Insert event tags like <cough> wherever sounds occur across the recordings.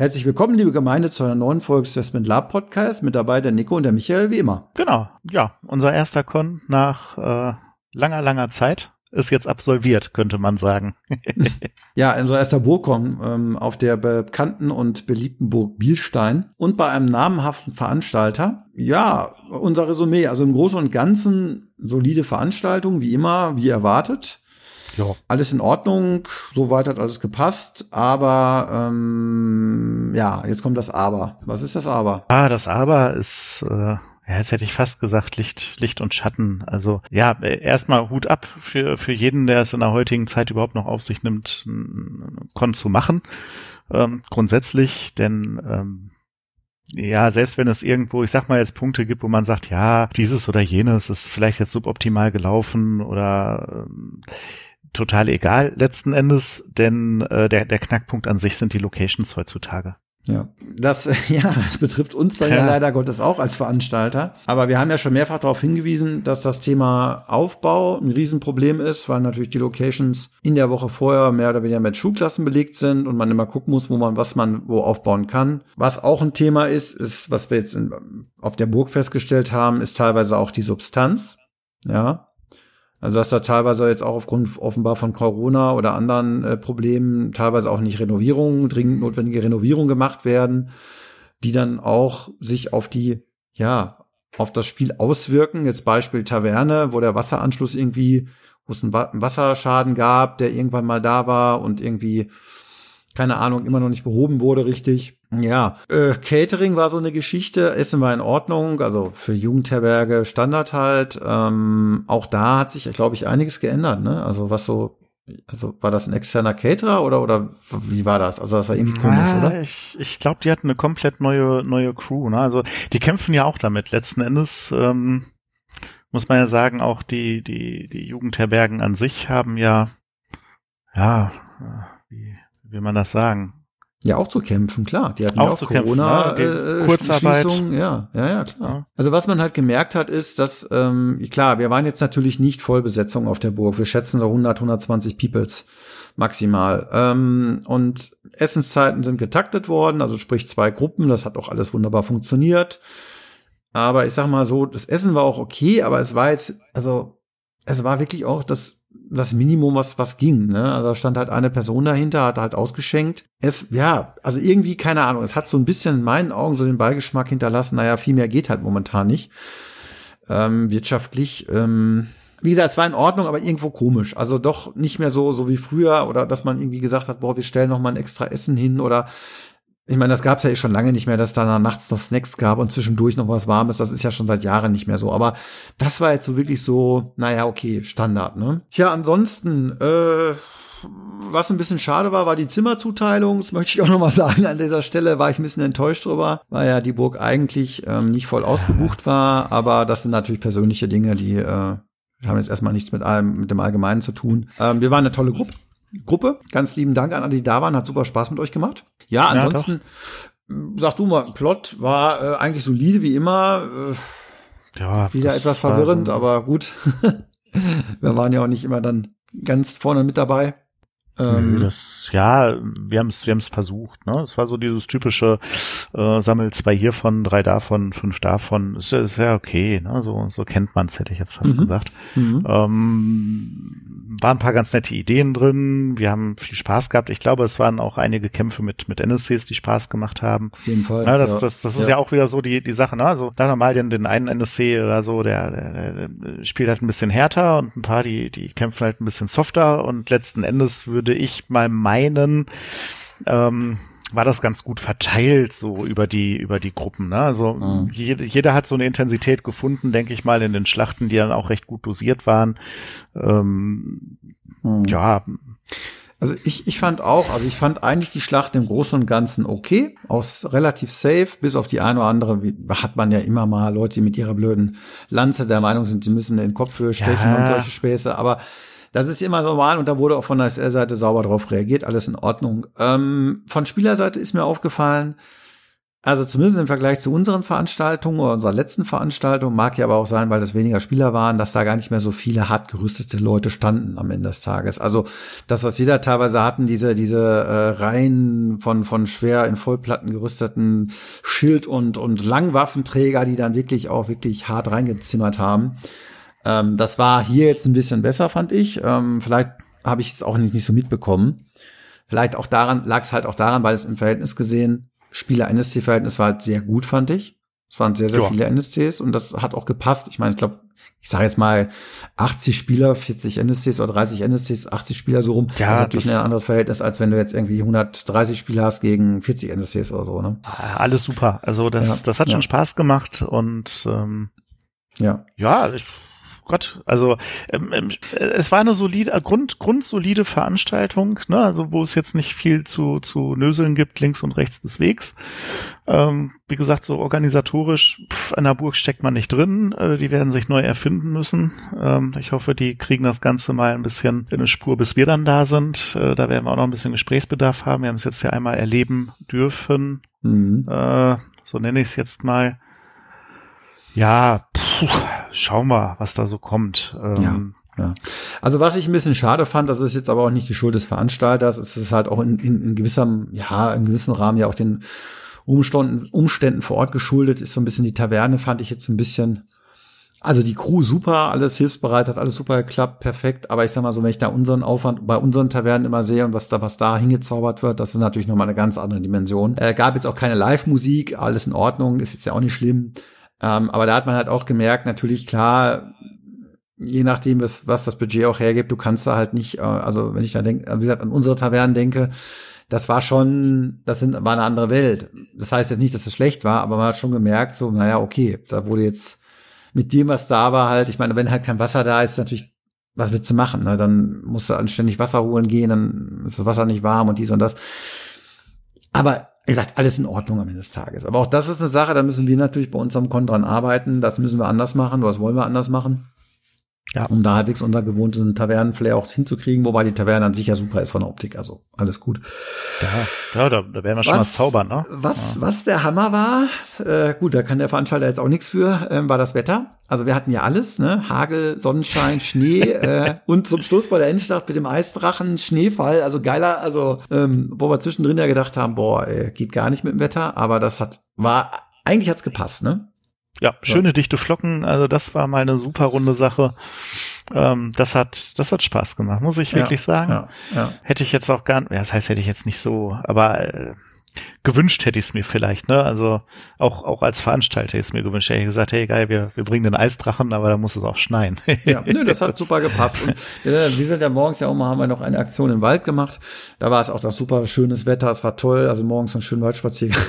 Herzlich willkommen, liebe Gemeinde, zu einer neuen Folge des Investment Lab Podcast. Mit dabei der Nico und der Michael, wie immer. Genau, ja, unser erster Con nach äh, langer, langer Zeit ist jetzt absolviert, könnte man sagen. <laughs> ja, unser erster Burgcon ähm, auf der bekannten und beliebten Burg Bielstein und bei einem namhaften Veranstalter. Ja, unser Resümee, also im Großen und Ganzen solide Veranstaltung, wie immer, wie erwartet. Ja. Alles in Ordnung, soweit hat alles gepasst, aber ähm, ja, jetzt kommt das Aber. Was ist das Aber? Ah, das Aber ist, äh, ja, jetzt hätte ich fast gesagt, Licht, Licht und Schatten. Also ja, erstmal Hut ab für, für jeden, der es in der heutigen Zeit überhaupt noch auf sich nimmt, Kon zu machen. Ähm, grundsätzlich, denn ähm, ja, selbst wenn es irgendwo, ich sag mal jetzt Punkte gibt, wo man sagt, ja, dieses oder jenes ist vielleicht jetzt suboptimal gelaufen oder ähm, total egal letzten Endes, denn äh, der, der Knackpunkt an sich sind die Locations heutzutage. Ja, das, <laughs> ja, das betrifft uns dann ja. leider Gottes auch als Veranstalter. Aber wir haben ja schon mehrfach darauf hingewiesen, dass das Thema Aufbau ein Riesenproblem ist, weil natürlich die Locations in der Woche vorher mehr oder weniger mit Schulklassen belegt sind und man immer gucken muss, wo man, was man wo aufbauen kann. Was auch ein Thema ist, ist, was wir jetzt in, auf der Burg festgestellt haben, ist teilweise auch die Substanz. Ja, also dass da teilweise jetzt auch aufgrund offenbar von Corona oder anderen äh, Problemen teilweise auch nicht Renovierungen, dringend notwendige Renovierungen gemacht werden, die dann auch sich auf die, ja, auf das Spiel auswirken. Jetzt Beispiel Taverne, wo der Wasseranschluss irgendwie, wo es einen, einen Wasserschaden gab, der irgendwann mal da war und irgendwie keine Ahnung, immer noch nicht behoben wurde richtig. Ja, äh, Catering war so eine Geschichte, Essen war in Ordnung, also für Jugendherberge Standard halt. Ähm, auch da hat sich, glaube ich, einiges geändert, ne? Also was so, also war das ein externer Caterer oder oder wie war das? Also das war irgendwie komisch, ah, oder? Ich, ich glaube, die hatten eine komplett neue neue Crew, ne? Also die kämpfen ja auch damit. Letzten Endes ähm, muss man ja sagen, auch die die die Jugendherbergen an sich haben ja ja wie will man das sagen? Ja, auch zu kämpfen, klar. Die hatten auch, ja auch Corona kämpfen, ne? äh, Kurzarbeit. Ja, ja, ja, klar. Ja. Also was man halt gemerkt hat, ist, dass ähm, klar, wir waren jetzt natürlich nicht Vollbesetzung auf der Burg. Wir schätzen so 100, 120 Peoples maximal. Ähm, und Essenszeiten sind getaktet worden, also sprich zwei Gruppen. Das hat auch alles wunderbar funktioniert. Aber ich sag mal so, das Essen war auch okay, aber es war jetzt, also es war wirklich auch das das Minimum, was, was ging. Ne? Also da stand halt eine Person dahinter, hat halt ausgeschenkt. Es, ja, also irgendwie, keine Ahnung, es hat so ein bisschen in meinen Augen so den Beigeschmack hinterlassen, naja, viel mehr geht halt momentan nicht. Ähm, wirtschaftlich, ähm, wie gesagt, es war in Ordnung, aber irgendwo komisch. Also doch nicht mehr so, so wie früher oder dass man irgendwie gesagt hat, boah, wir stellen noch mal ein extra Essen hin oder ich meine, das gab's ja eh schon lange nicht mehr, dass da nachts noch Snacks gab und zwischendurch noch was Warmes. Das ist ja schon seit Jahren nicht mehr so. Aber das war jetzt so wirklich so, naja, okay, Standard, ne? Tja, ansonsten, äh, was ein bisschen schade war, war die Zimmerzuteilung. Das möchte ich auch noch mal <laughs> sagen. An dieser Stelle war ich ein bisschen enttäuscht drüber, weil ja die Burg eigentlich ähm, nicht voll ausgebucht war. Aber das sind natürlich persönliche Dinge, die äh, haben jetzt erstmal nichts mit allem, mit dem Allgemeinen zu tun. Ähm, wir waren eine tolle Gruppe. Gruppe. Ganz lieben Dank an alle, die da waren. Hat super Spaß mit euch gemacht. Ja, ansonsten, ja, sag du mal, Plot war äh, eigentlich solide wie immer. Äh, ja, wieder etwas verwirrend, aber gut. <laughs> Wir waren ja auch nicht immer dann ganz vorne mit dabei. Ähm, das, ja, wir haben es wir haben's versucht. Ne? Es war so dieses typische äh, Sammel zwei hiervon, drei davon, fünf davon. Ist, ist ja okay. Ne? So, so kennt man's, hätte ich jetzt fast mhm. gesagt. Mhm. Ähm, waren ein paar ganz nette Ideen drin. Wir haben viel Spaß gehabt. Ich glaube, es waren auch einige Kämpfe mit, mit NSCs, die Spaß gemacht haben. Auf jeden Fall. Ja, das, ja. das, das ist ja. ja auch wieder so die, die Sache. Ne? Also da normal den, den einen NSC oder so, der, der, der spielt halt ein bisschen härter und ein paar, die, die kämpfen halt ein bisschen softer und letzten Endes würde ich mal meinen, ähm, war das ganz gut verteilt so über die über die Gruppen. Ne? Also mhm. jede, jeder hat so eine Intensität gefunden, denke ich mal, in den Schlachten, die dann auch recht gut dosiert waren. Ähm, mhm. Ja. Also ich, ich fand auch, also ich fand eigentlich die Schlacht im Großen und Ganzen okay, aus relativ safe, bis auf die eine oder andere, wie, hat man ja immer mal Leute, die mit ihrer blöden Lanze der Meinung sind, sie müssen den Kopf für stechen ja. und solche Späße, aber das ist immer normal und da wurde auch von der SR-Seite sauber drauf reagiert, alles in Ordnung. Ähm, von Spielerseite ist mir aufgefallen, also zumindest im Vergleich zu unseren Veranstaltungen oder unserer letzten Veranstaltung, mag ja aber auch sein, weil das weniger Spieler waren, dass da gar nicht mehr so viele hart gerüstete Leute standen am Ende des Tages. Also das, was wir da teilweise hatten, diese, diese äh, Reihen von, von schwer in Vollplatten gerüsteten Schild- und, und Langwaffenträger, die dann wirklich auch wirklich hart reingezimmert haben. Ähm, das war hier jetzt ein bisschen besser, fand ich. Ähm, vielleicht habe ich es auch nicht, nicht so mitbekommen. Vielleicht auch daran, lag es halt auch daran, weil es im Verhältnis gesehen Spieler-NSC-Verhältnis war halt sehr gut, fand ich. Es waren sehr, sehr ja. viele NSCs und das hat auch gepasst. Ich meine, ich glaube, ich sage jetzt mal 80 Spieler, 40 NSCs oder 30 NSCs, 80 Spieler so rum. Ja, das ist natürlich das ein anderes Verhältnis, als wenn du jetzt irgendwie 130 Spieler hast gegen 40 NSCs oder so. Ne? Alles super. Also das, ja, das hat schon Spaß gemacht und ähm, ja, ja, ich Gott, also ähm, ähm, es war eine solide, äh, Grund, grundsolide Veranstaltung, ne, also wo es jetzt nicht viel zu, zu Nöseln gibt, links und rechts des Wegs. Ähm, wie gesagt, so organisatorisch, pff, in der Burg steckt man nicht drin, äh, die werden sich neu erfinden müssen. Ähm, ich hoffe, die kriegen das Ganze mal ein bisschen in eine Spur, bis wir dann da sind. Äh, da werden wir auch noch ein bisschen Gesprächsbedarf haben. Wir haben es jetzt ja einmal erleben dürfen, mhm. äh, so nenne ich es jetzt mal. Ja, puh, schauen wir, was da so kommt. Ähm, ja. Ja. Also was ich ein bisschen schade fand, das ist jetzt aber auch nicht die Schuld des Veranstalters, es ist halt auch in, in, in gewissem, ja, in gewissem Rahmen ja auch den Umständen, Umständen vor Ort geschuldet, ist so ein bisschen die Taverne, fand ich jetzt ein bisschen, also die Crew super, alles hilfsbereit, hat alles super geklappt, perfekt, aber ich sag mal so, wenn ich da unseren Aufwand bei unseren Tavernen immer sehe und was da, was da hingezaubert wird, das ist natürlich nochmal eine ganz andere Dimension. Äh, gab jetzt auch keine Live-Musik, alles in Ordnung, ist jetzt ja auch nicht schlimm. Ähm, aber da hat man halt auch gemerkt, natürlich klar, je nachdem, was, was das Budget auch hergibt, du kannst da halt nicht, äh, also wenn ich da denke, wie gesagt, an unsere Tavernen denke, das war schon, das sind, war eine andere Welt. Das heißt jetzt nicht, dass es schlecht war, aber man hat schon gemerkt, so, naja, okay, da wurde jetzt mit dem, was da war, halt, ich meine, wenn halt kein Wasser da ist, natürlich, was willst du machen? Ne? Dann musst du anständig Wasser holen gehen, dann ist das Wasser nicht warm und dies und das. Aber wie gesagt, alles in Ordnung am Ende des Tages. Aber auch das ist eine Sache, da müssen wir natürlich bei unserem Kon dran arbeiten. Das müssen wir anders machen. Was wollen wir anders machen? Ja. Um da halbwegs unser gewohnten Tavernenflair auch hinzukriegen, wobei die Taverne an sich ja super ist von der Optik, also alles gut. Ja, ja da, da werden wir schon was, mal zaubern, ne? Was, ja. was der Hammer war, äh, gut, da kann der Veranstalter jetzt auch nichts für, ähm, war das Wetter. Also wir hatten ja alles, ne? Hagel, Sonnenschein, Schnee <laughs> äh, und zum Schluss bei der Endstadt mit dem Eisdrachen, Schneefall, also geiler, also ähm, wo wir zwischendrin ja gedacht haben, boah, ey, geht gar nicht mit dem Wetter, aber das hat, war, eigentlich hat's gepasst, ne? Ja, schöne dichte Flocken. Also das war mal eine super runde Sache. Ähm, das hat, das hat Spaß gemacht, muss ich wirklich ja, sagen. Ja, ja. Hätte ich jetzt auch gar, ja, das heißt, hätte ich jetzt nicht so, aber äh, gewünscht hätte ich es mir vielleicht, ne? Also auch, auch als Veranstalter hätte ich es mir gewünscht. Hätte ich gesagt, hey geil, wir, wir bringen den Eisdrachen, aber da muss es auch schneien. ja, <laughs> nö, das hat super gepasst. Und äh, wir sind ja morgens ja auch mal, haben wir noch eine Aktion im Wald gemacht. Da war es auch das super schönes Wetter, es war toll, also morgens einen schönen Waldspaziergang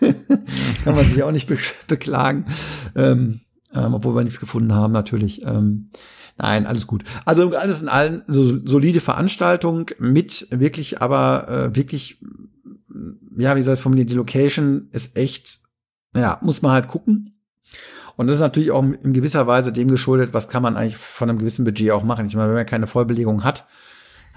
<laughs> Kann man sich auch nicht be beklagen. Ähm, ähm, obwohl wir nichts gefunden haben, natürlich. Ähm, nein, alles gut. Also alles in allen so solide Veranstaltung mit wirklich, aber äh, wirklich, ja, wie soll ich formulieren, die Location ist echt, ja, muss man halt gucken. Und das ist natürlich auch in gewisser Weise dem geschuldet, was kann man eigentlich von einem gewissen Budget auch machen. Ich meine, wenn man keine Vollbelegung hat,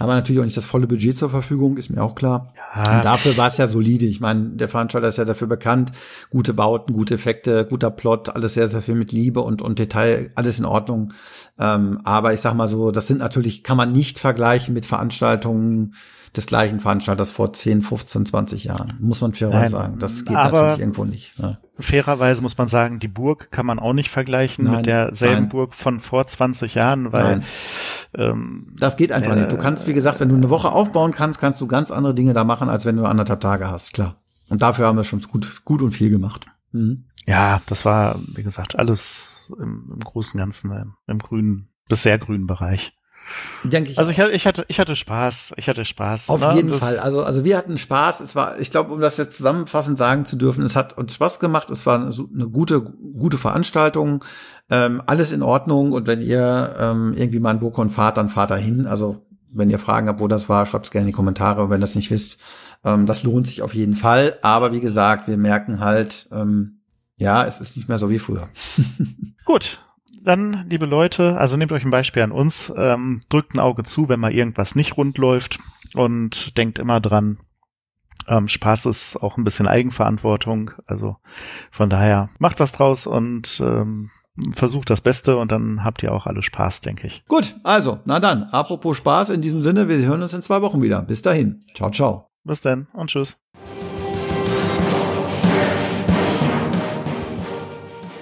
haben wir natürlich auch nicht das volle Budget zur Verfügung, ist mir auch klar. Ja. Und dafür war es ja solide. Ich meine, der Veranstalter ist ja dafür bekannt. Gute Bauten, gute Effekte, guter Plot, alles sehr, sehr viel mit Liebe und, und Detail, alles in Ordnung. Ähm, aber ich sag mal so, das sind natürlich, kann man nicht vergleichen mit Veranstaltungen, des gleichen Veranstalters vor 10, 15, 20 Jahren. Muss man fairerweise sagen. Das geht natürlich irgendwo nicht. Ne? Fairerweise muss man sagen, die Burg kann man auch nicht vergleichen nein, mit derselben nein. Burg von vor 20 Jahren, weil ähm, das geht einfach äh, nicht. Du kannst, wie gesagt, wenn du eine Woche aufbauen kannst, kannst du ganz andere Dinge da machen, als wenn du anderthalb Tage hast, klar. Und dafür haben wir schon gut, gut und viel gemacht. Mhm. Ja, das war, wie gesagt, alles im, im großen Ganzen im, im grünen, bis sehr grünen Bereich. Denke ich. Also ich hatte, ich hatte, ich hatte Spaß. Ich hatte Spaß. Auf ne? jeden das Fall. Also, also wir hatten Spaß. Es war, ich glaube, um das jetzt zusammenfassend sagen zu dürfen, es hat uns Spaß gemacht. Es war eine, eine gute, gute Veranstaltung. Ähm, alles in Ordnung. Und wenn ihr ähm, irgendwie mal in Burkon fahrt, dann fahrt da hin. Also wenn ihr Fragen habt, wo das war, schreibt es gerne in die Kommentare, wenn ihr das nicht wisst. Ähm, das lohnt sich auf jeden Fall. Aber wie gesagt, wir merken halt, ähm, ja, es ist nicht mehr so wie früher. <laughs> Gut, dann, liebe Leute, also nehmt euch ein Beispiel an uns, ähm, drückt ein Auge zu, wenn mal irgendwas nicht rund läuft und denkt immer dran, ähm, Spaß ist auch ein bisschen Eigenverantwortung. Also von daher macht was draus und ähm, versucht das Beste und dann habt ihr auch alle Spaß, denke ich. Gut, also, na dann, apropos Spaß, in diesem Sinne, wir hören uns in zwei Wochen wieder. Bis dahin. Ciao, ciao. Bis dann und tschüss.